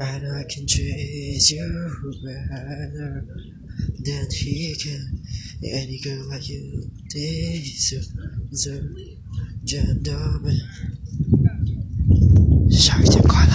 And I can treat you better than he can. Any girl like you deserves a gentleman. Shark